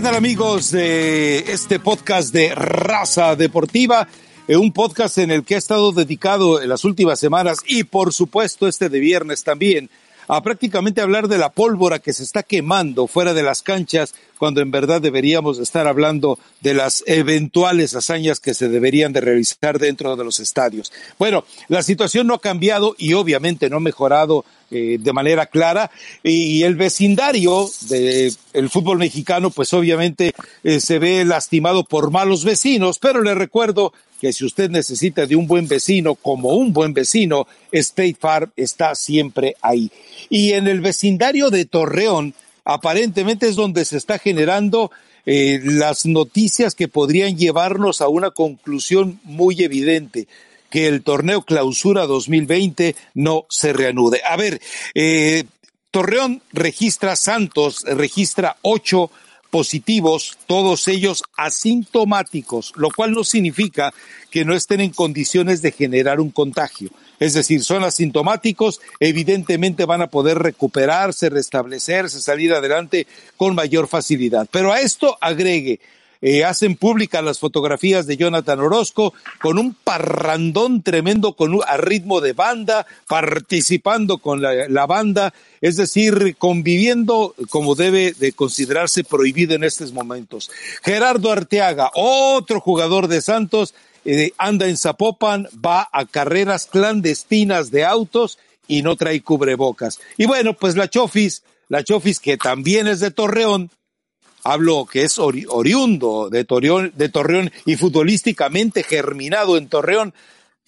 ¿Qué tal amigos de este podcast de Raza Deportiva? Eh, un podcast en el que ha estado dedicado en las últimas semanas y por supuesto este de viernes también a prácticamente hablar de la pólvora que se está quemando fuera de las canchas, cuando en verdad deberíamos estar hablando de las eventuales hazañas que se deberían de realizar dentro de los estadios. Bueno, la situación no ha cambiado y obviamente no ha mejorado eh, de manera clara y, el vecindario del fútbol mexicano pues obviamente eh, se ve lastimado por malos vecinos, pero le recuerdo que si usted necesita de un buen vecino, como un buen vecino, State Farm está siempre ahí. Y en el vecindario de Torreón, aparentemente es donde se está generando eh, las noticias que podrían llevarnos a una conclusión muy evidente que el torneo clausura 2020 no se reanude. A ver, eh, Torreón registra Santos, registra ocho positivos, todos ellos asintomáticos, lo cual no significa que no estén en condiciones de generar un contagio. Es decir, son asintomáticos, evidentemente van a poder recuperarse, restablecerse, salir adelante con mayor facilidad. Pero a esto agregue eh, hacen públicas las fotografías de Jonathan Orozco con un parrandón tremendo con un, a ritmo de banda, participando con la, banda, es decir, conviviendo como debe de considerarse prohibido en estos momentos. Gerardo Arteaga, otro jugador de Santos, eh, anda en Zapopan, va a carreras clandestinas de autos y no trae cubrebocas. Y bueno, pues la Chofis, la Chofis que también es de Torreón, hablo que es oriundo de Torreón, de Torreón y futbolísticamente germinado en Torreón,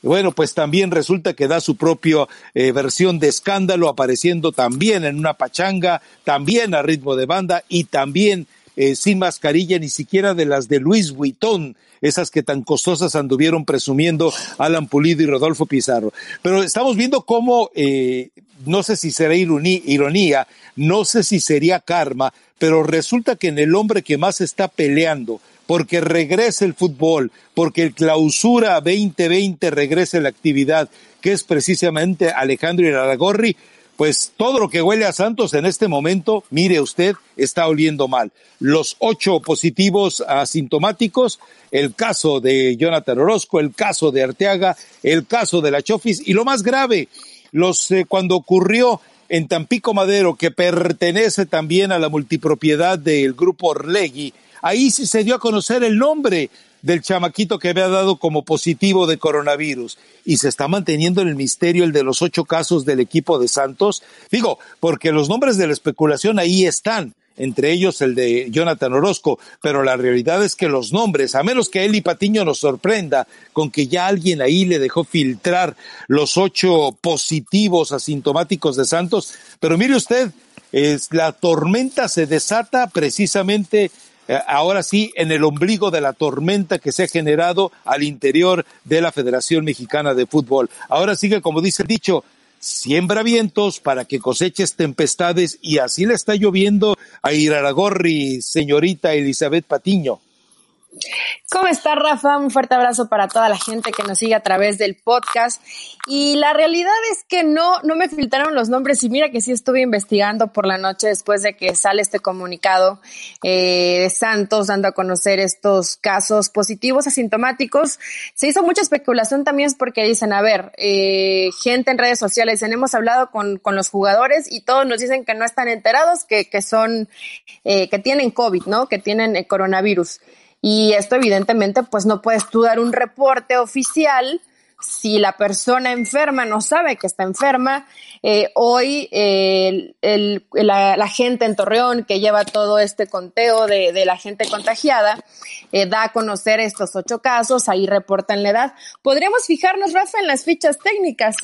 bueno, pues también resulta que da su propia eh, versión de escándalo, apareciendo también en una pachanga, también a ritmo de banda y también eh, sin mascarilla, ni siquiera de las de Luis Vuitton, esas que tan costosas anduvieron presumiendo Alan Pulido y Rodolfo Pizarro. Pero estamos viendo cómo, eh, no sé si será ironía, no sé si sería karma, pero resulta que en el hombre que más está peleando, porque regrese el fútbol, porque el clausura 2020 regrese la actividad, que es precisamente Alejandro Iraragorri, pues todo lo que huele a Santos en este momento, mire usted, está oliendo mal. Los ocho positivos asintomáticos, el caso de Jonathan Orozco, el caso de Arteaga, el caso de la Chofis y lo más grave, los eh, cuando ocurrió en Tampico Madero, que pertenece también a la multipropiedad del grupo Orlegui, ahí sí se dio a conocer el nombre del chamaquito que había dado como positivo de coronavirus. Y se está manteniendo en el misterio el de los ocho casos del equipo de Santos. Digo, porque los nombres de la especulación ahí están, entre ellos el de Jonathan Orozco, pero la realidad es que los nombres, a menos que Eli Patiño nos sorprenda con que ya alguien ahí le dejó filtrar los ocho positivos asintomáticos de Santos, pero mire usted, es, la tormenta se desata precisamente eh, ahora sí en el ombligo de la tormenta que se ha generado al interior de la Federación Mexicana de Fútbol. Ahora sigue, como dice el dicho, siembra vientos para que coseches tempestades y así le está lloviendo a Iraragorri, señorita Elizabeth Patiño. ¿Cómo está Rafa? Un fuerte abrazo para toda la gente que nos sigue a través del podcast. Y la realidad es que no, no me filtraron los nombres y mira que sí estuve investigando por la noche después de que sale este comunicado eh, de Santos dando a conocer estos casos positivos asintomáticos. Se hizo mucha especulación también porque dicen, a ver, eh, gente en redes sociales, hemos hablado con, con, los jugadores y todos nos dicen que no están enterados, que, que son, eh, que tienen COVID, ¿no? Que tienen eh, coronavirus. Y esto evidentemente pues no puedes tú dar un reporte oficial si la persona enferma no sabe que está enferma. Eh, hoy la, gente en Torreón que lleva todo este conteo de, de la gente contagiada eh, da a conocer estos ocho casos, ahí reportan la edad. Podríamos fijarnos, Rafa, en las fichas técnicas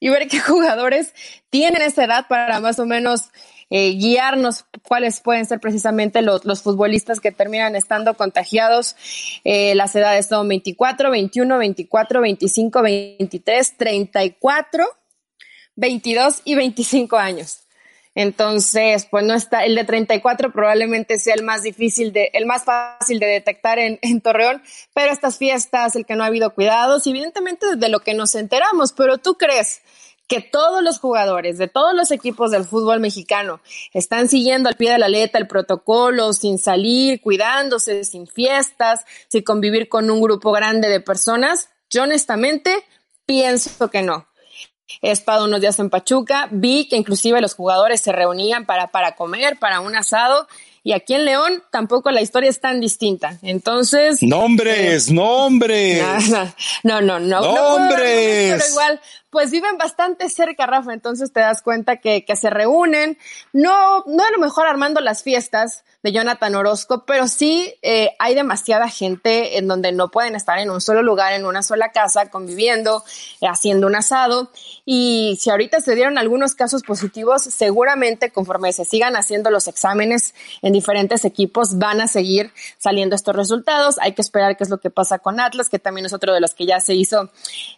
y ver qué jugadores tienen esa edad para más o menos eh, guiarnos cuáles pueden ser precisamente los, futbolistas que terminan estando contagiados. Eh, las edades son 24, 21, 24, 25, 23, 34, 22 y 25 años. Entonces, pues no está, el de 34 probablemente sea el más difícil de, el más fácil de detectar en, en Torreón, pero estas fiestas, el que no ha habido cuidados, evidentemente de lo que nos enteramos, pero tú crees que todos los jugadores de todos los equipos del fútbol mexicano están siguiendo al pie de la letra el protocolo, sin salir, cuidándose, sin fiestas, sin convivir con un grupo grande de personas, yo honestamente pienso que no. He estado unos días en Pachuca, vi que inclusive los jugadores se reunían para, para comer, para un asado, y aquí en León tampoco la historia es tan distinta. Entonces. Nombres, eh, nombres. No, no, no, no. Nombres. pero igual, pues viven bastante cerca, Rafa. Entonces te das cuenta que, que se reúnen. No, no a lo mejor armando las fiestas, de Jonathan Orozco, pero sí eh, hay demasiada gente en donde no pueden estar en un solo lugar, en una sola casa, conviviendo, eh, haciendo un asado. Y si ahorita se dieron algunos casos positivos, seguramente conforme se sigan haciendo los exámenes en diferentes equipos, van a seguir saliendo estos resultados. Hay que esperar qué es lo que pasa con Atlas, que también es otro de los que ya se hizo,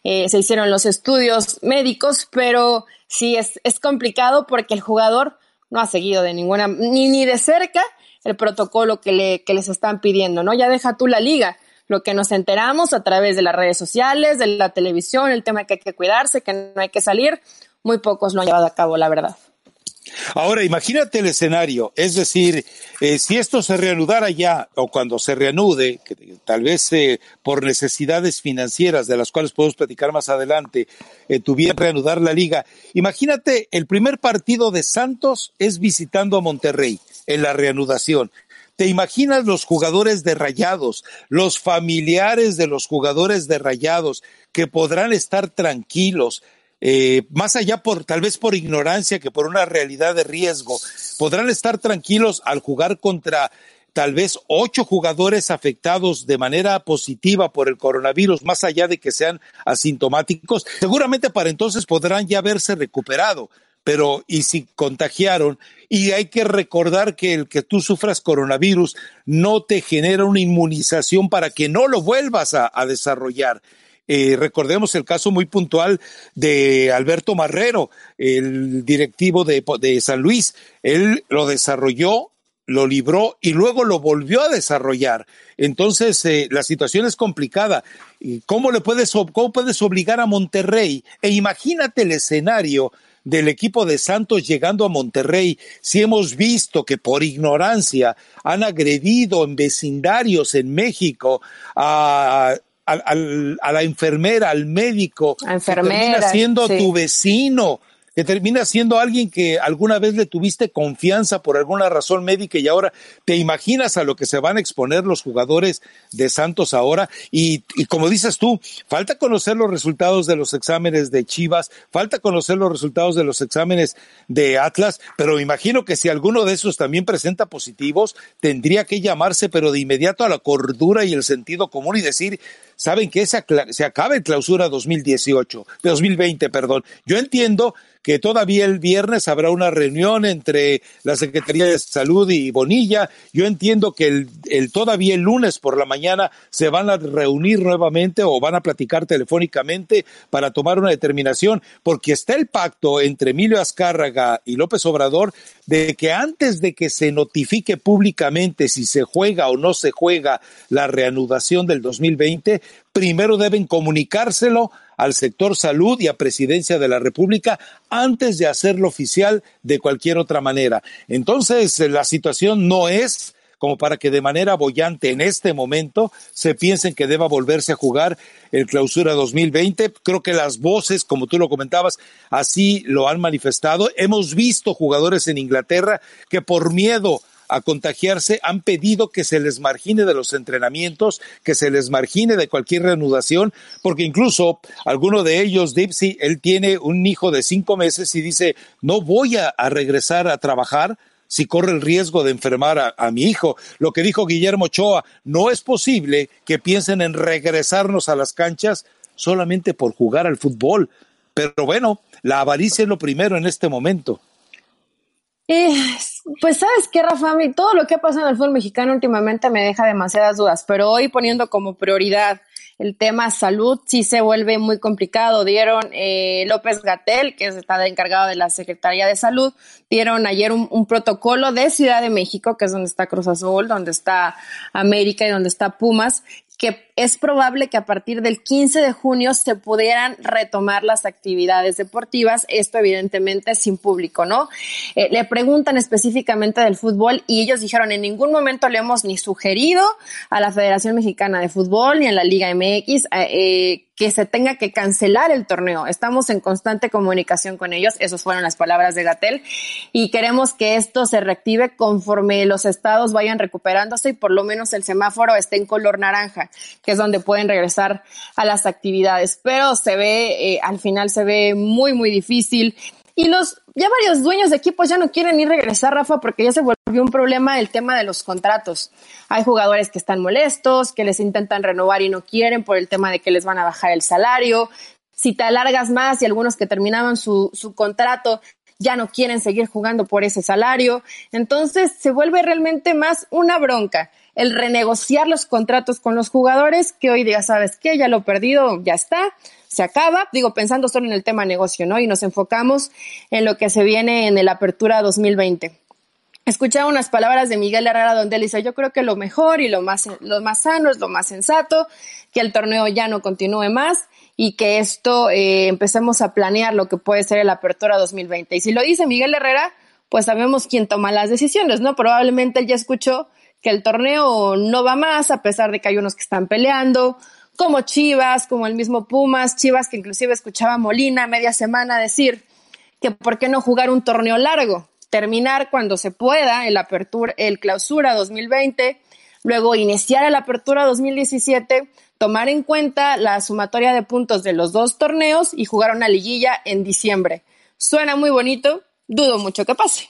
eh, se hicieron los estudios médicos, pero sí es, es complicado porque el jugador no ha seguido de ninguna, ni, ni de cerca el protocolo que, le, que les están pidiendo, ¿no? Ya deja tú la liga. Lo que nos enteramos a través de las redes sociales, de la televisión, el tema que hay que cuidarse, que no hay que salir, muy pocos lo han llevado a cabo, la verdad. Ahora, imagínate el escenario, es decir, eh, si esto se reanudara ya o cuando se reanude, que tal vez eh, por necesidades financieras de las cuales podemos platicar más adelante, eh, tuviera que reanudar la liga, imagínate el primer partido de Santos es visitando a Monterrey en la reanudación. ¿Te imaginas los jugadores de Rayados, los familiares de los jugadores de Rayados que podrán estar tranquilos, eh, más allá por tal vez por ignorancia que por una realidad de riesgo, podrán estar tranquilos al jugar contra tal vez ocho jugadores afectados de manera positiva por el coronavirus, más allá de que sean asintomáticos, seguramente para entonces podrán ya haberse recuperado pero y si contagiaron, y hay que recordar que el que tú sufras coronavirus no te genera una inmunización para que no lo vuelvas a, desarrollar. Eh, recordemos el caso muy puntual de Alberto Marrero, el directivo de, San Luis. Él lo desarrolló, lo libró y luego lo volvió a desarrollar. Entonces, eh, la situación es complicada. ¿Cómo le puedes, cómo puedes obligar a Monterrey? E imagínate el escenario del equipo de Santos llegando a Monterrey, si hemos visto que por ignorancia han agredido en vecindarios en México a, la enfermera, al médico, enfermera, siendo tu vecino, que termina siendo alguien que alguna vez le tuviste confianza por alguna razón médica y ahora te imaginas a lo que se van a exponer los jugadores de Santos ahora. Y, como dices tú, falta conocer los resultados de los exámenes de Chivas, falta conocer los resultados de los exámenes de Atlas, pero imagino que si alguno de esos también presenta positivos, tendría que llamarse, pero de inmediato a la cordura y el sentido común y decir, saben que se, se acabe clausura 2018, 2020, perdón. Yo entiendo que todavía el viernes habrá una reunión entre la Secretaría de Salud y Bonilla. Yo entiendo que el, todavía el lunes por la mañana se van a reunir nuevamente o van a platicar telefónicamente para tomar una determinación, porque está el pacto entre Emilio Azcárraga y López Obrador de que antes de que se notifique públicamente si se juega o no se juega la reanudación del 2020, primero deben comunicárselo al sector salud y a presidencia de la República antes de hacerlo oficial de cualquier otra manera. Entonces, la situación no es como para que de manera bollante en este momento se piensen que deba volverse a jugar el clausura 2020. Creo que las voces, como tú lo comentabas, así lo han manifestado. Hemos visto jugadores en Inglaterra que por miedo a contagiarse han pedido que se les margine de los entrenamientos, que se les margine de cualquier reanudación, porque incluso alguno de ellos, Dipsy, él tiene un hijo de cinco meses y dice, no voy a, regresar a trabajar si corre el riesgo de enfermar a, mi hijo. Lo que dijo Guillermo Ochoa, no es posible que piensen en regresarnos a las canchas solamente por jugar al fútbol. Pero bueno, la avaricia es lo primero en este momento. Pues sabes qué, Rafa, todo lo que ha pasado en el fútbol mexicano últimamente me deja demasiadas dudas, pero hoy poniendo como prioridad el tema salud sí se vuelve muy complicado. Dieron eh, López Gatel, que está encargado de la Secretaría de Salud, dieron ayer un, protocolo de Ciudad de México, que es donde está Cruz Azul, donde está América y donde está Pumas, que es probable que a partir del 15 de junio se pudieran retomar las actividades deportivas, esto evidentemente sin público, ¿no? Eh, le preguntan específicamente del fútbol y ellos dijeron en ningún momento le hemos ni sugerido a la Federación Mexicana de Fútbol ni a la Liga MX eh, eh, que se tenga que cancelar el torneo. Estamos en constante comunicación con ellos, esas fueron las palabras de Gatel, y queremos que esto se reactive conforme los estados vayan recuperándose y por lo menos el semáforo esté en color naranja, que es donde pueden regresar a las actividades. Pero se ve, eh, al final se ve muy, muy difícil. Y los, ya varios dueños de equipos ya no quieren ni regresar, Rafa, porque ya se volvió un problema el tema de los contratos. Hay jugadores que están molestos, que les intentan renovar y no quieren por el tema de que les van a bajar el salario. Si te alargas más y algunos que terminaban su, su contrato ya no quieren seguir jugando por ese salario. Entonces se vuelve realmente más una bronca el renegociar los contratos con los jugadores, que hoy día sabes que ya lo perdido, ya está, se acaba, digo, pensando solo en el tema negocio, ¿no? Y nos enfocamos en lo que se viene en el Apertura 2020. Escuchaba unas palabras de Miguel Herrera donde él dice, yo creo que lo mejor y lo más, lo más sano es lo más sensato, que el torneo ya no continúe más y que esto eh, empecemos a planear lo que puede ser el Apertura 2020. Y si lo dice Miguel Herrera, pues sabemos quién toma las decisiones, ¿no? Probablemente él ya escuchó que el torneo no va más, a pesar de que hay unos que están peleando, como Chivas, como el mismo Pumas, Chivas que inclusive escuchaba Molina media semana decir que por qué no jugar un torneo largo, terminar cuando se pueda el apertura, el clausura 2020, luego iniciar el apertura 2017, tomar en cuenta la sumatoria de puntos de los dos torneos y jugar una liguilla en diciembre. Suena muy bonito, dudo mucho que pase.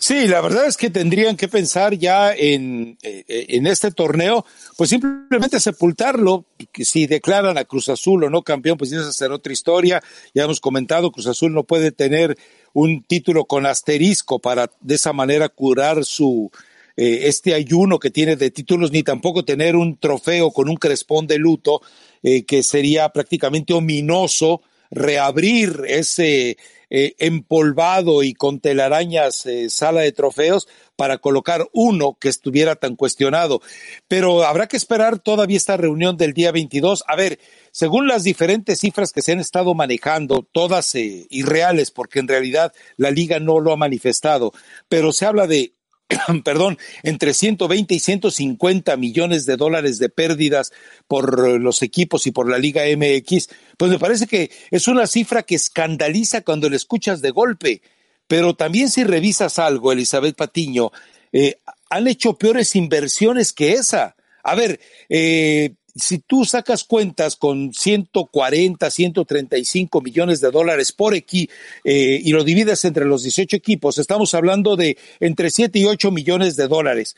Sí, la verdad es que tendrían que pensar ya en, eh, en este torneo, pues simplemente sepultarlo. Si declaran a Cruz Azul o no campeón, pues esa será otra historia. Ya hemos comentado, Cruz Azul no puede tener un título con asterisco para de esa manera curar su eh, este ayuno que tiene de títulos, ni tampoco tener un trofeo con un crespón de luto, eh, que sería prácticamente ominoso reabrir ese eh, empolvado y con telarañas eh, sala de trofeos para colocar uno que estuviera tan cuestionado. Pero habrá que esperar todavía esta reunión del día 22. A ver, según las diferentes cifras que se han estado manejando, todas eh, irreales, porque en realidad la liga no lo ha manifestado, pero se habla de perdón, entre 120 y 150 millones de dólares de pérdidas por los equipos y por la Liga MX, pues me parece que es una cifra que escandaliza cuando la escuchas de golpe. Pero también si revisas algo, Elizabeth Patiño, eh, han hecho peores inversiones que esa. A ver, eh, si tú sacas cuentas con 140, 135 millones de dólares por equipo eh, y lo divides entre los 18 equipos, estamos hablando de entre 7 y 8 millones de dólares.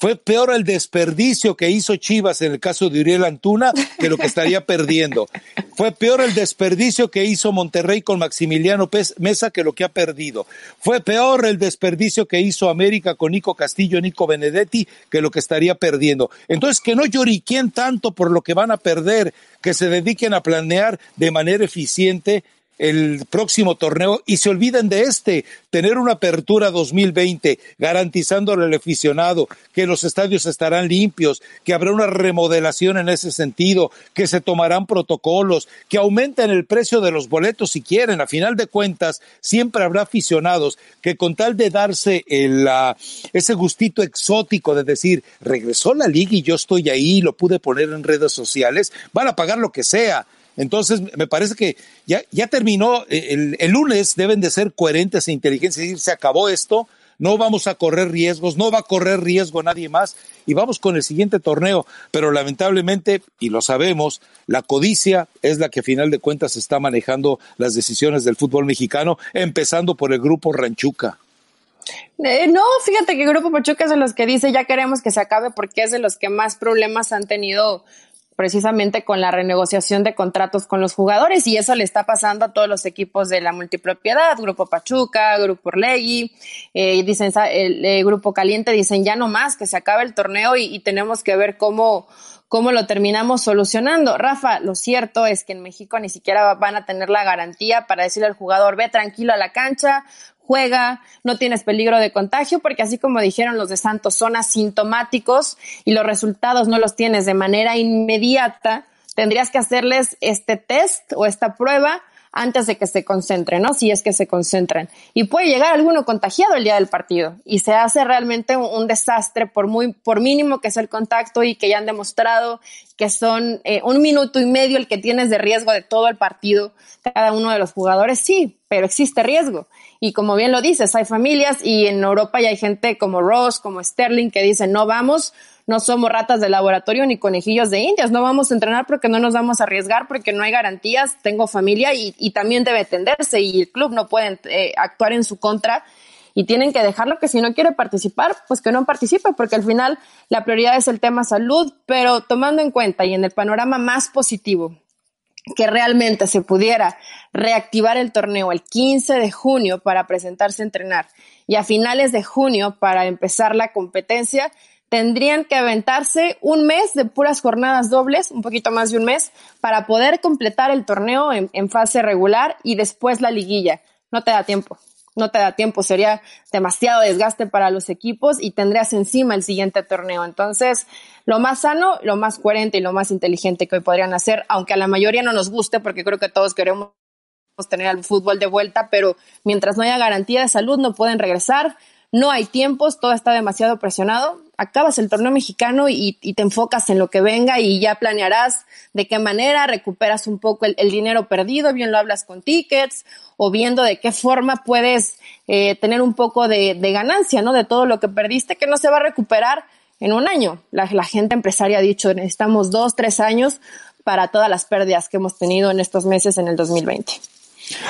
Fue peor el desperdicio que hizo Chivas en el caso de Uriel Antuna que lo que estaría perdiendo. Fue peor el desperdicio que hizo Monterrey con Maximiliano Mesa que lo que ha perdido. Fue peor el desperdicio que hizo América con Nico Castillo, Nico Benedetti que lo que estaría perdiendo. Entonces, que no lloriquien tanto por lo que van a perder, que se dediquen a planear de manera eficiente el próximo torneo y se olviden de este, tener una apertura 2020 garantizándole al aficionado que los estadios estarán limpios, que habrá una remodelación en ese sentido, que se tomarán protocolos, que aumenten el precio de los boletos si quieren. A final de cuentas, siempre habrá aficionados que con tal de darse ese gustito exótico de decir, regresó la liga y yo estoy ahí, lo pude poner en redes sociales, van a pagar lo que sea entonces, me parece que ya, ya terminó, eh, el, lunes deben de ser coherentes e inteligentes, decir, se acabó esto, no vamos a correr riesgos, no va a correr riesgo nadie más y vamos con el siguiente torneo. Pero lamentablemente, y lo sabemos, la codicia es la que a final de cuentas está manejando las decisiones del fútbol mexicano, empezando por el grupo Ranchuca. Eh, no, fíjate que el Grupo Pachuca es de los que dice ya queremos que se acabe porque es de los que más problemas han tenido precisamente con la renegociación de contratos con los jugadores y eso le está pasando a todos los equipos de la multipropiedad, Grupo Pachuca, Grupo Orlegui, eh, dicen el, Grupo Caliente, dicen ya no más, que se acabe el torneo y, y tenemos que ver cómo, cómo lo terminamos solucionando. Rafa, lo cierto es que en México ni siquiera van a tener la garantía para decirle al jugador, ve tranquilo a la cancha, juega, no tienes peligro de contagio, porque así como dijeron los de Santos, son asintomáticos y los resultados no los tienes de manera inmediata, tendrías que hacerles este test o esta prueba antes de que se concentren, ¿no? Si es que se concentran. Y puede llegar alguno contagiado el día del partido y se hace realmente un, desastre por muy, por mínimo que sea el contacto y que ya han demostrado que son eh, un minuto y medio el que tienes de riesgo de todo el partido, cada uno de los jugadores, sí, pero existe riesgo. Y como bien lo dices, hay familias y en Europa ya hay gente como Ross, como Sterling, que dicen, no vamos, no somos ratas de laboratorio ni conejillos de indias, no vamos a entrenar porque no nos vamos a arriesgar, porque no hay garantías, tengo familia y, también debe atenderse y el club no puede eh, actuar en su contra y tienen que dejarlo que si no quiere participar, pues que no participe, porque al final la prioridad es el tema salud, pero tomando en cuenta y en el panorama más positivo, que realmente se pudiera reactivar el torneo el 15 de junio para presentarse a entrenar y a finales de junio para empezar la competencia, tendrían que aventarse un mes de puras jornadas dobles, un poquito más de un mes, para poder completar el torneo en, fase regular y después la liguilla. No te da tiempo, no te da tiempo, sería demasiado desgaste para los equipos y tendrías encima el siguiente torneo. Entonces, lo más sano, lo más coherente y lo más inteligente que hoy podrían hacer, aunque a la mayoría no nos guste, porque creo que todos queremos tener el fútbol de vuelta, pero mientras no haya garantía de salud no pueden regresar no hay tiempos, todo está demasiado presionado. Acabas el torneo mexicano y, te enfocas en lo que venga y ya planearás de qué manera recuperas un poco el, dinero perdido, bien lo hablas con tickets o viendo de qué forma puedes eh, tener un poco de, ganancia, ¿no? De todo lo que perdiste, que no se va a recuperar en un año. La, la gente empresaria ha dicho, necesitamos dos, tres años para todas las pérdidas que hemos tenido en estos meses en el 2020.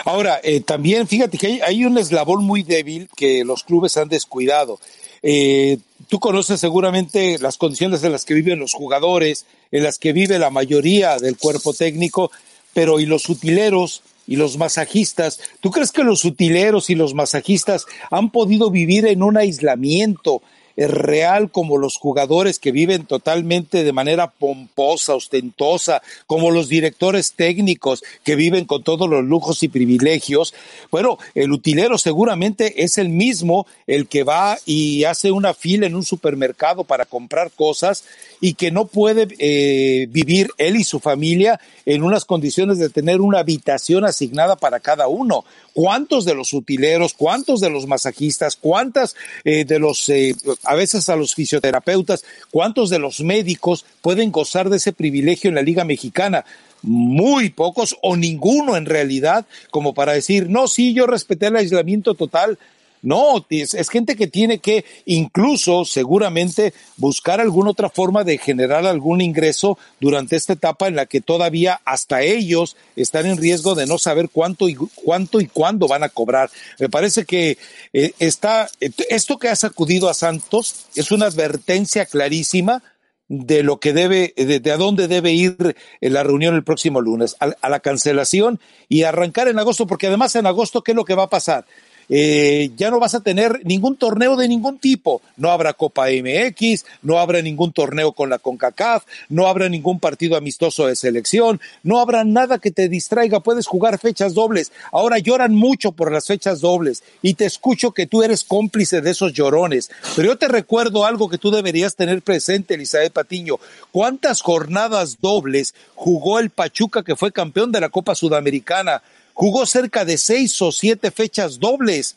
Ahora, eh, también fíjate que hay, un eslabón muy débil que los clubes han descuidado. Eh, tú conoces seguramente las condiciones en las que viven los jugadores, en las que vive la mayoría del cuerpo técnico, pero ¿y los utileros? y los masajistas. ¿Tú crees que los utileros y los masajistas han podido vivir en un aislamiento real como los jugadores que viven totalmente de manera pomposa, ostentosa, como los directores técnicos que viven con todos los lujos y privilegios. Bueno, el utilero seguramente es el mismo el que va y hace una fila en un supermercado para comprar cosas y que no puede eh, vivir él y su familia en unas condiciones de tener una habitación asignada para cada uno. ¿Cuántos de los utileros, cuántos de los masajistas, cuántas eh, de los, eh, a veces a los fisioterapeutas, cuántos de los médicos pueden gozar de ese privilegio en la Liga Mexicana? muy pocos o ninguno en realidad, como para decir, no, sí, yo respeté el aislamiento total, no, es, gente que tiene que incluso seguramente buscar alguna otra forma de generar algún ingreso durante esta etapa en la que todavía hasta ellos están en riesgo de no saber cuánto y cuánto y cuándo van a cobrar. Me parece que eh, está esto que ha sacudido a Santos es una advertencia clarísima de lo que debe, de, a dónde debe ir la reunión el próximo lunes, a, la cancelación y arrancar en agosto, porque además en agosto, ¿qué es lo que va a pasar? Eh, ya no vas a tener ningún torneo de ningún tipo. No habrá Copa MX, no habrá ningún torneo con la CONCACAF, no habrá ningún partido amistoso de selección, no habrá nada que te distraiga, puedes jugar fechas dobles. Ahora lloran mucho por las fechas dobles y te escucho que tú eres cómplice de esos llorones. Pero yo te recuerdo algo que tú deberías tener presente, Elizabeth Patiño. ¿Cuántas jornadas dobles jugó el Pachuca que fue campeón de la Copa Sudamericana? Jugó cerca de seis o siete fechas dobles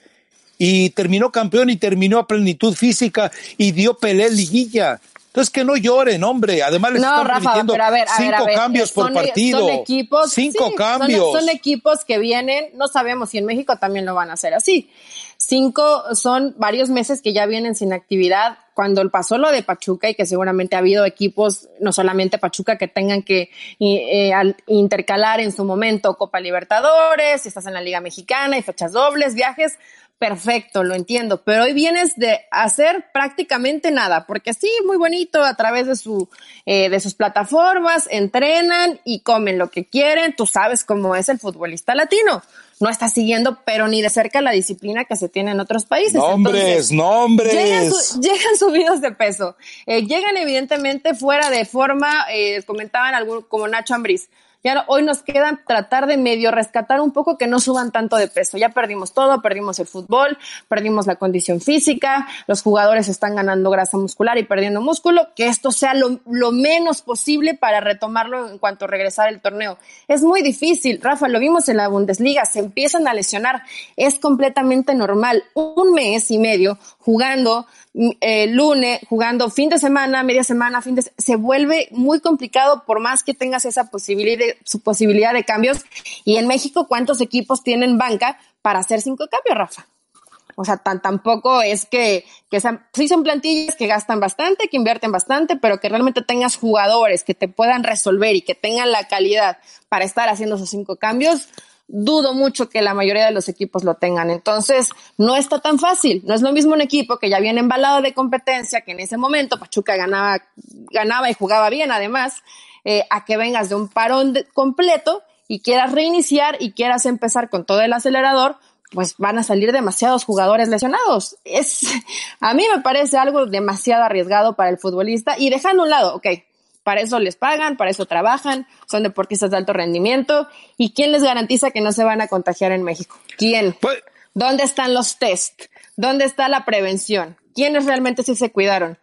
y terminó campeón y terminó a plenitud física y dio pelea liguilla. Entonces que no lloren, hombre. Además les están permitiendo cinco cambios por partido. Son equipos, cinco cambios. Son, equipos que vienen, no sabemos si en México también lo van a hacer así. Cinco son varios meses que ya vienen sin actividad. Cuando pasó lo de Pachuca y que seguramente ha habido equipos, no solamente Pachuca, que tengan que eh, intercalar en su momento Copa Libertadores, si estás en la Liga Mexicana y fechas dobles, viajes, perfecto, lo entiendo, pero hoy vienes de hacer prácticamente nada, porque sí, muy bonito, a través de, su, eh, de sus plataformas, entrenan y comen lo que quieren, tú sabes cómo es el futbolista latino, no está siguiendo, pero ni de cerca la disciplina que se tiene en otros países. Nombres, nombres. Llegan, subidos de peso, eh, llegan evidentemente fuera de forma, eh, comentaban algún, como Nacho Ambriz, Ya hoy nos queda tratar de medio rescatar un poco que no suban tanto de peso. Ya perdimos todo, perdimos el fútbol, perdimos la condición física, los jugadores están ganando grasa muscular y perdiendo músculo, que esto sea lo, menos posible para retomarlo en cuanto regresar el torneo. Es muy difícil, Rafa, lo vimos en la Bundesliga, se empiezan a lesionar, es completamente normal. Un mes y medio jugando eh, lunes, jugando fin de semana, media semana, fin de se vuelve muy complicado por más que tengas esa posibilidad su posibilidad de cambios. Y en México, ¿cuántos equipos tienen banca para hacer cinco cambios, Rafa? O sea, tan, tampoco es que, que sí son plantillas que gastan bastante, que invierten bastante, pero que realmente tengas jugadores que te puedan resolver y que tengan la calidad para estar haciendo esos cinco cambios, dudo mucho que la mayoría de los equipos lo tengan. Entonces, no está tan fácil. No es lo mismo un equipo que ya viene embalado de competencia, que en ese momento Pachuca ganaba, ganaba y jugaba bien además, eh, a que vengas de un parón completo y quieras reiniciar y quieras empezar con todo el acelerador, pues van a salir demasiados jugadores lesionados. Es, a mí me parece algo demasiado arriesgado para el futbolista y dejando a un lado, ok, para eso les pagan, para eso trabajan, son deportistas de alto rendimiento. ¿Y quién les garantiza que no se van a contagiar en México? ¿Quién? Pues- ¿Dónde están los test? ¿Dónde está la prevención? ¿Quiénes realmente sí se cuidaron?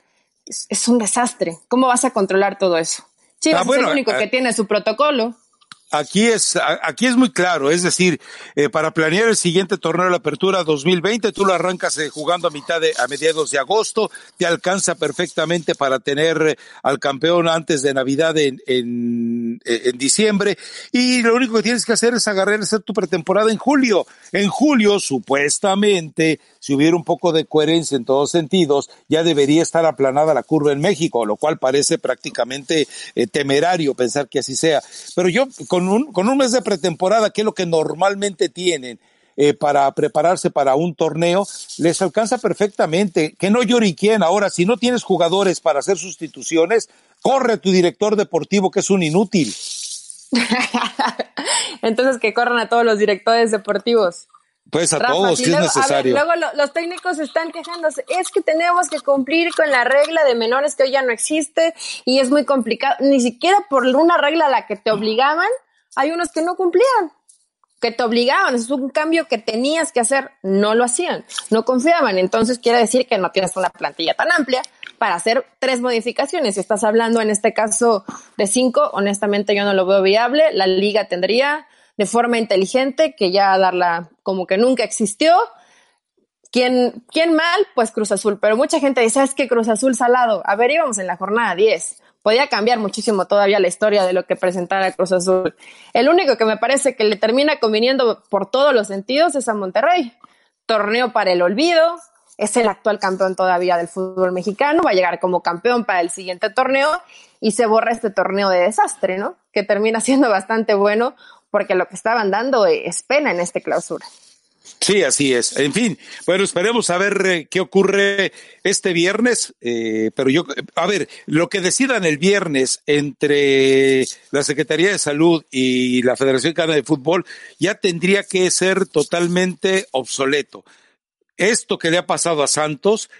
Es, un desastre. ¿Cómo vas a controlar todo eso? Chivas ah, es el único que eh, tiene su protocolo aquí es, aquí es muy claro, es decir, eh, para planear el siguiente torneo de la Apertura 2020, tú lo arrancas eh, jugando a mitad de, a mediados de agosto, te alcanza perfectamente para tener eh, al campeón antes de Navidad en, en, en, diciembre, y lo único que tienes que hacer es agarrar hacer tu pretemporada en julio. En julio, supuestamente, si hubiera un poco de coherencia en todos sentidos, ya debería estar aplanada la curva en México, lo cual parece prácticamente temerario pensar que así sea. Pero yo, con un, con un mes de pretemporada, que es lo que normalmente tienen eh, para prepararse para un torneo, les alcanza perfectamente. Que no lloriquen. Ahora, si no tienes jugadores para hacer sustituciones, corre a tu director deportivo, que es un inútil. Entonces, que corran a todos los directores deportivos. Pues a todos, si es necesario. luego los técnicos están quejándose, es que tenemos que cumplir con la regla de menores que hoy ya no existe y es muy complicado, ni siquiera por una regla a la que te obligaban, hay unos que no cumplían, que te obligaban, es un cambio que tenías que hacer, no lo hacían, no confiaban. Entonces quiere decir que no tienes una plantilla tan amplia para hacer tres modificaciones. Si estás hablando en este caso de cinco, honestamente yo no lo veo viable. La liga tendría de forma inteligente que ya darla como que nunca existió. ¿Quién, ¿Quién mal? Pues Cruz Azul. Pero mucha gente dice, es que Cruz Azul salado. A ver, íbamos en la jornada 10 podía cambiar muchísimo todavía la historia de lo que presentara Cruz Azul. El único que me parece que le termina conviniendo por todos los sentidos es a Monterrey. Torneo para el olvido, es el actual campeón todavía del fútbol mexicano, va a llegar como campeón para el siguiente torneo y se borra este torneo de desastre, ¿no? Que termina siendo bastante bueno porque lo que estaban dando es pena en este clausura. Sí, así es. En fin, bueno, esperemos a ver eh, qué ocurre este viernes. Eh, pero yo, a ver, lo que decidan el viernes entre la Secretaría de Salud y la Federación Cana de Fútbol ya tendría que ser totalmente obsoleto. Esto que le ha pasado a Santos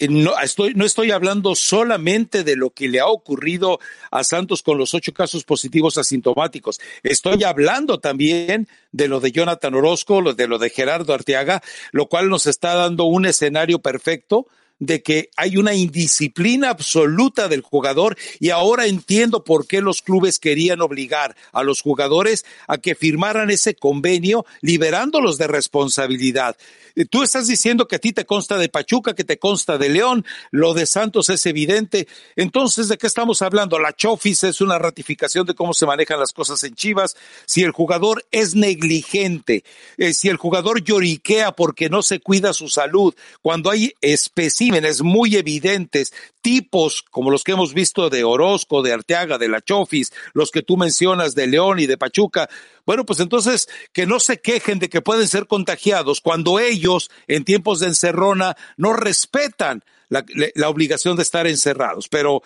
no estoy, no estoy hablando solamente de lo que le ha ocurrido a Santos con los ocho casos positivos asintomáticos. Estoy hablando también de lo de Jonathan Orozco, de lo de Gerardo Arteaga, lo cual nos está dando un escenario perfecto de que hay una indisciplina absoluta del jugador y ahora entiendo por qué los clubes querían obligar a los jugadores a que firmaran ese convenio liberándolos de responsabilidad. Eh, tú estás diciendo que a ti te consta de Pachuca, que te consta de León, lo de Santos es evidente. Entonces, ¿de qué estamos hablando? La Chofis es una ratificación de cómo se manejan las cosas en Chivas. Si el jugador es negligente, eh, si el jugador lloriquea porque no se cuida su salud, cuando hay especímenes muy evidentes, tipos como los que hemos visto de Orozco, de Arteaga, de la Chofis, los que tú mencionas de León y de Pachuca, bueno, pues entonces que no se quejen de que pueden ser contagiados cuando ellos en tiempos de encerrona no respetan la, obligación de estar encerrados. Pero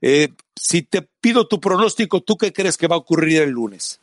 eh, si te pido tu pronóstico, ¿tú qué crees que va a ocurrir el lunes?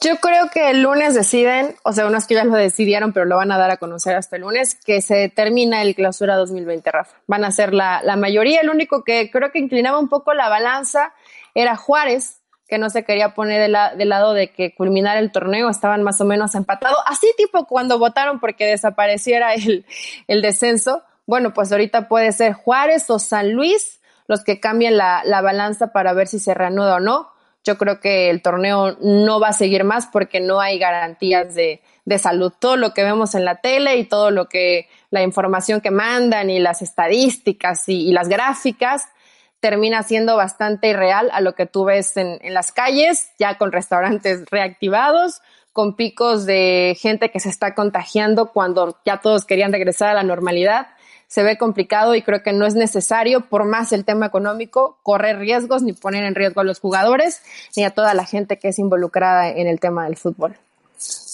Yo creo que el lunes deciden, o sea, unos que ya lo decidieron, pero lo van a dar a conocer hasta el lunes, que se termina el clausura 2020, Rafa. Van a ser la, la mayoría. El único que creo que inclinaba un poco la balanza era Juárez, que no se quería poner del, lado de que culminar el torneo, estaban más o menos empatados, así tipo cuando votaron porque desapareciera el, el descenso, bueno, pues ahorita puede ser Juárez o San Luis los que cambien la, la balanza para ver si se reanuda o no. Yo creo que el torneo no va a seguir más porque no hay garantías de, de salud. Todo lo que vemos en la tele y todo lo que la información que mandan y las estadísticas y, las gráficas termina siendo bastante irreal a lo que tú ves en, en las calles, ya con restaurantes reactivados, con picos de gente que se está contagiando cuando ya todos querían regresar a la normalidad se ve complicado y creo que no es necesario, por más el tema económico, correr riesgos ni poner en riesgo a los jugadores ni a toda la gente que es involucrada en el tema del fútbol.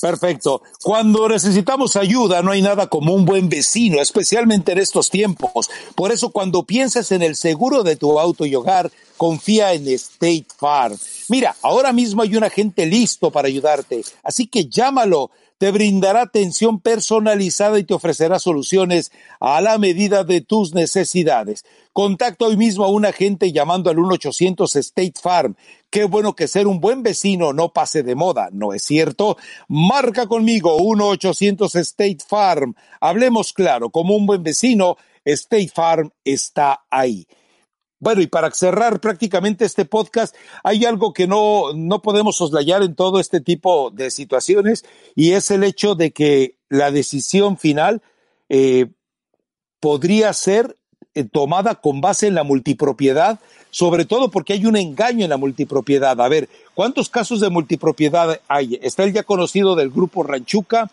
Perfecto. Cuando necesitamos ayuda, no hay nada como un buen vecino, especialmente en estos tiempos. Por eso, cuando pienses en el seguro de tu auto y hogar, confía en State Farm. Mira, ahora mismo hay un agente listo para ayudarte, así que llámalo te brindará atención personalizada y te ofrecerá soluciones a la medida de tus necesidades. Contacta hoy mismo a un agente llamando al 1-800 State Farm. Qué bueno que ser un buen vecino no pase de moda, ¿no es cierto? Marca conmigo 1-800 State Farm. Hablemos claro, como un buen vecino, State Farm está ahí. Bueno, y para cerrar prácticamente este podcast, hay algo que no, no podemos soslayar en todo este tipo de situaciones y es el hecho de que la decisión final eh, podría ser eh, tomada con base en la multipropiedad, sobre todo porque hay un engaño en la multipropiedad. A ver, ¿cuántos casos de multipropiedad hay? Está el ya conocido del grupo Ranchuca,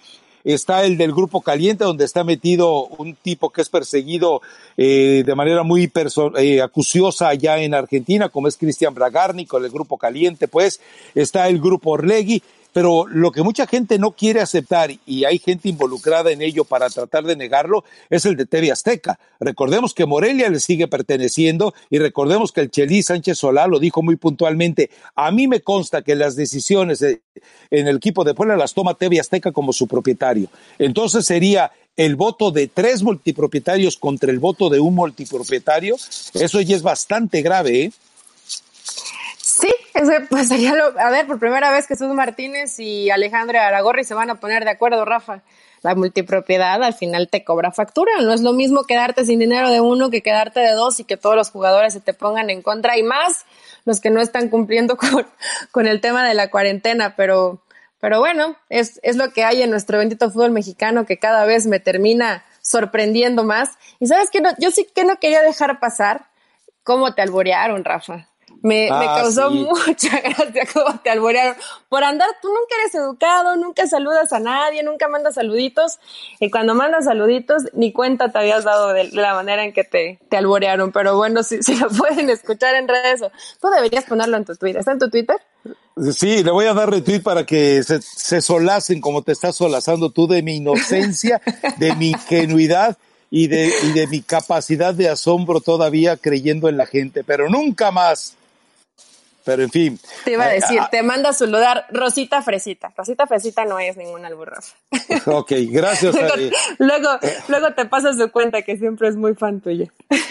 está el del Grupo Caliente, donde está metido un tipo que es perseguido eh, de manera muy eh, acuciosa allá en Argentina, como es Cristian Bragarni con el Grupo Caliente, pues está el Grupo Orlegui, pero lo que mucha gente no quiere aceptar y hay gente involucrada en ello para tratar de negarlo es el de TV Azteca. Recordemos que Morelia le sigue perteneciendo y recordemos que el Chelí Sánchez Solá lo dijo muy puntualmente. A mí me consta que las decisiones en el equipo de Puebla las toma TV Azteca como su propietario. Entonces sería el voto de tres multipropietarios contra el voto de un multipropietario. Eso ya es bastante grave, ¿eh? Sí, ese pues lo, a ver, por primera vez Jesús Martínez y Alejandro Aragorri se van a poner de acuerdo, Rafa. La multipropiedad al final te cobra factura. No es lo mismo quedarte sin dinero de uno que quedarte de dos y que todos los jugadores se te pongan en contra y más los que no están cumpliendo con, con el tema de la cuarentena. Pero, pero bueno, es, es lo que hay en nuestro bendito fútbol mexicano que cada vez me termina sorprendiendo más. Y sabes que no, yo sí que no quería dejar pasar cómo te alborearon, Rafa. Me, me ah, causó mucha gracia cómo te alborearon. Por andar, tú nunca eres educado, nunca saludas a nadie, nunca mandas saluditos. Y cuando mandas saluditos, ni cuenta te habías dado de, la manera en que te, te alborearon. Pero bueno, si, si, lo pueden escuchar en redes, tú deberías ponerlo en tu Twitter. ¿Está en tu Twitter? Sí, le voy a dar retweet para que se, se solacen como te estás solazando tú de mi inocencia, de mi ingenuidad y de, y de mi capacidad de asombro todavía creyendo en la gente, pero nunca más pero en fin. Te iba a decir, ah, te manda a saludar Rosita Fresita. Rosita Fresita no es ningún alburrafa. Ok, gracias. luego, luego, te pasas de cuenta que siempre es muy fan tuyo.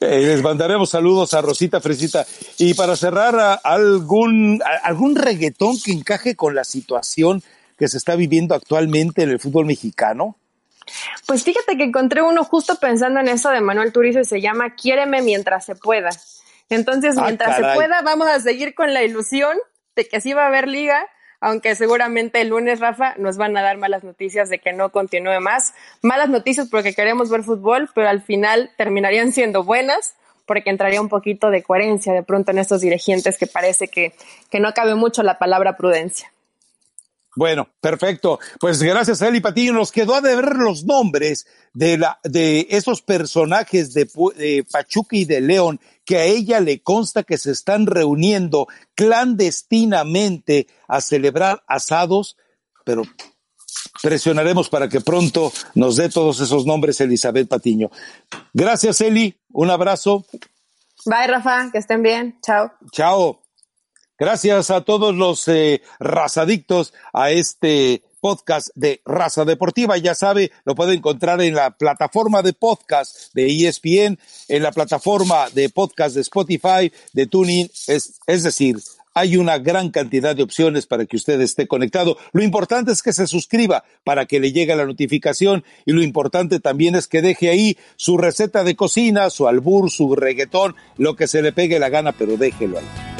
Eh, les mandaremos saludos a Rosita Fresita. Y para cerrar, algún, algún reggaetón que encaje con la situación que se está viviendo actualmente en el fútbol mexicano. Pues fíjate que encontré uno justo pensando en eso de Manuel Turizo y se llama Quiéreme mientras se pueda. Entonces, ah, mientras se pueda, vamos a seguir con la ilusión de que sí va a haber liga, aunque seguramente el lunes, Rafa, nos van a dar malas noticias de que no continúe más. Malas noticias porque queremos ver fútbol, pero al final terminarían siendo buenas porque entraría un poquito de coherencia de pronto en estos dirigentes que parece que, que no cabe mucho la palabra prudencia. Bueno, perfecto. Pues gracias a Eli Patiño nos quedó a ver los nombres de la de esos personajes de, de Pachuca y de León que a ella le consta que se están reuniendo clandestinamente a celebrar asados, pero presionaremos para que pronto nos dé todos esos nombres Elizabeth Patiño. Gracias, Eli. Un abrazo. Bye, Rafa. Que estén bien. Chao. Chao. Gracias a todos los eh, razadictos a este podcast de Raza Deportiva. Ya sabe, lo puede encontrar en la plataforma de podcast de ESPN, en la plataforma de podcast de Spotify, de Tuning, es, es decir, hay una gran cantidad de opciones para que usted esté conectado. Lo importante es que se suscriba para que le llegue la notificación y lo importante también es que deje ahí su receta de cocina, su albur, su reggaetón, lo que se le pegue la gana, pero déjelo ahí.